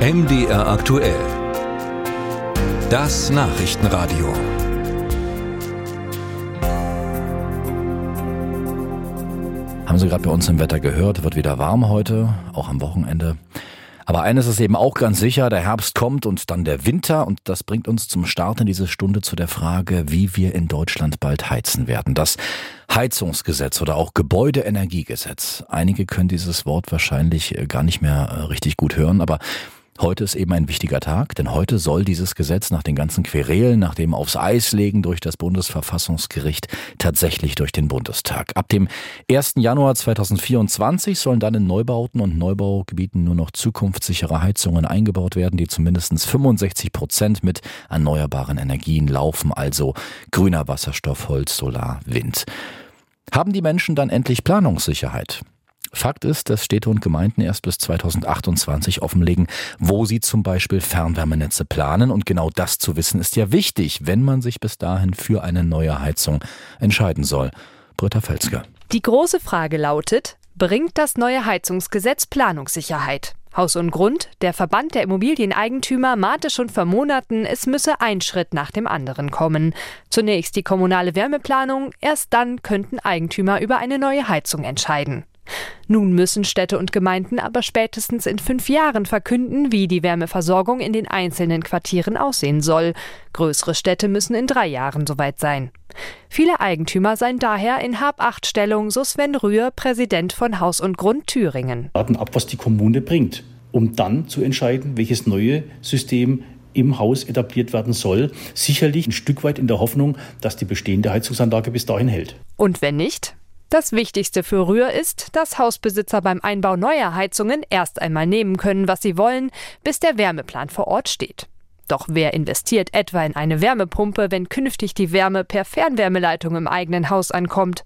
MDR aktuell. Das Nachrichtenradio. Haben Sie gerade bei uns im Wetter gehört, wird wieder warm heute, auch am Wochenende. Aber eines ist eben auch ganz sicher, der Herbst kommt und dann der Winter und das bringt uns zum Start in diese Stunde zu der Frage, wie wir in Deutschland bald heizen werden. Das Heizungsgesetz oder auch Gebäudeenergiegesetz. Einige können dieses Wort wahrscheinlich äh, gar nicht mehr äh, richtig gut hören, aber Heute ist eben ein wichtiger Tag, denn heute soll dieses Gesetz nach den ganzen Querelen, nach dem aufs Eis legen durch das Bundesverfassungsgericht tatsächlich durch den Bundestag. Ab dem 1. Januar 2024 sollen dann in Neubauten und Neubaugebieten nur noch zukunftssichere Heizungen eingebaut werden, die zumindest 65 Prozent mit erneuerbaren Energien laufen, also grüner Wasserstoff, Holz, Solar, Wind. Haben die Menschen dann endlich Planungssicherheit? Fakt ist, dass Städte und Gemeinden erst bis 2028 offenlegen, wo sie zum Beispiel Fernwärmenetze planen. Und genau das zu wissen ist ja wichtig, wenn man sich bis dahin für eine neue Heizung entscheiden soll. Britta Felske. Die große Frage lautet, bringt das neue Heizungsgesetz Planungssicherheit? Haus und Grund, der Verband der Immobilieneigentümer mahnte schon vor Monaten, es müsse ein Schritt nach dem anderen kommen. Zunächst die kommunale Wärmeplanung, erst dann könnten Eigentümer über eine neue Heizung entscheiden. Nun müssen Städte und Gemeinden aber spätestens in fünf Jahren verkünden, wie die Wärmeversorgung in den einzelnen Quartieren aussehen soll. Größere Städte müssen in drei Jahren soweit sein. Viele Eigentümer seien daher in Hab-Acht-Stellung, so Sven Rühr, Präsident von Haus und Grund Thüringen. Warten ab, was die Kommune bringt, um dann zu entscheiden, welches neue System im Haus etabliert werden soll. Sicherlich ein Stück weit in der Hoffnung, dass die bestehende Heizungsanlage bis dahin hält. Und wenn nicht? Das Wichtigste für Rühr ist, dass Hausbesitzer beim Einbau neuer Heizungen erst einmal nehmen können, was sie wollen, bis der Wärmeplan vor Ort steht. Doch wer investiert etwa in eine Wärmepumpe, wenn künftig die Wärme per Fernwärmeleitung im eigenen Haus ankommt?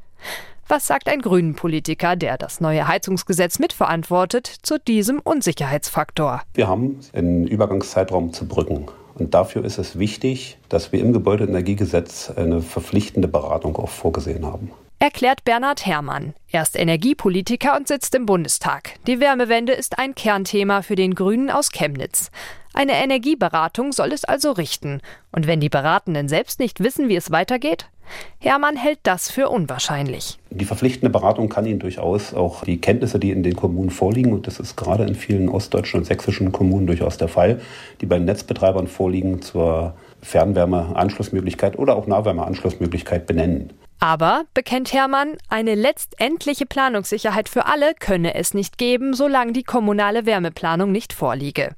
Was sagt ein Grünen-Politiker, der das neue Heizungsgesetz mitverantwortet, zu diesem Unsicherheitsfaktor? Wir haben einen Übergangszeitraum zu brücken. Und dafür ist es wichtig, dass wir im Gebäudeenergiegesetz eine verpflichtende Beratung auch vorgesehen haben erklärt Bernhard Herrmann. Er ist Energiepolitiker und sitzt im Bundestag. Die Wärmewende ist ein Kernthema für den Grünen aus Chemnitz. Eine Energieberatung soll es also richten. Und wenn die Beratenden selbst nicht wissen, wie es weitergeht? Hermann hält das für unwahrscheinlich. Die verpflichtende Beratung kann Ihnen durchaus auch die Kenntnisse, die in den Kommunen vorliegen, und das ist gerade in vielen ostdeutschen und sächsischen Kommunen durchaus der Fall, die bei den Netzbetreibern vorliegen, zur Fernwärmeanschlussmöglichkeit oder auch Nahwärmeanschlussmöglichkeit benennen. Aber, bekennt Hermann, eine letztendliche Planungssicherheit für alle könne es nicht geben, solange die kommunale Wärmeplanung nicht vorliege.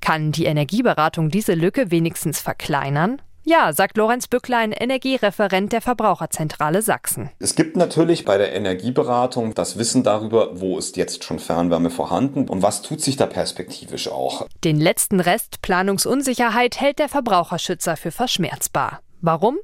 Kann die Energieberatung diese Lücke wenigstens verkleinern? Ja, sagt Lorenz Bücklein, Energiereferent der Verbraucherzentrale Sachsen. Es gibt natürlich bei der Energieberatung das Wissen darüber, wo ist jetzt schon Fernwärme vorhanden und was tut sich da perspektivisch auch. Den letzten Rest Planungsunsicherheit hält der Verbraucherschützer für verschmerzbar. Warum?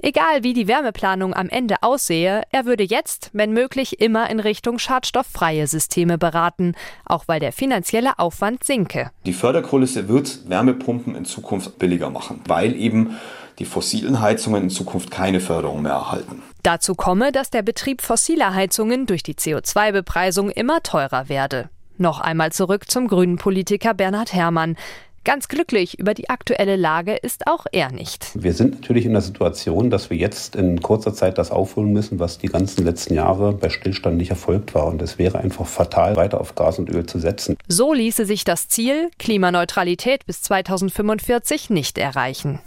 Egal wie die Wärmeplanung am Ende aussehe, er würde jetzt, wenn möglich, immer in Richtung schadstofffreie Systeme beraten, auch weil der finanzielle Aufwand sinke. Die Förderkulisse wird Wärmepumpen in Zukunft billiger machen, weil eben die fossilen Heizungen in Zukunft keine Förderung mehr erhalten. Dazu komme, dass der Betrieb fossiler Heizungen durch die CO2-Bepreisung immer teurer werde. Noch einmal zurück zum grünen Politiker Bernhard Herrmann. Ganz glücklich über die aktuelle Lage ist auch er nicht. Wir sind natürlich in der Situation, dass wir jetzt in kurzer Zeit das aufholen müssen, was die ganzen letzten Jahre bei Stillstand nicht erfolgt war. Und es wäre einfach fatal, weiter auf Gas und Öl zu setzen. So ließe sich das Ziel Klimaneutralität bis 2045 nicht erreichen.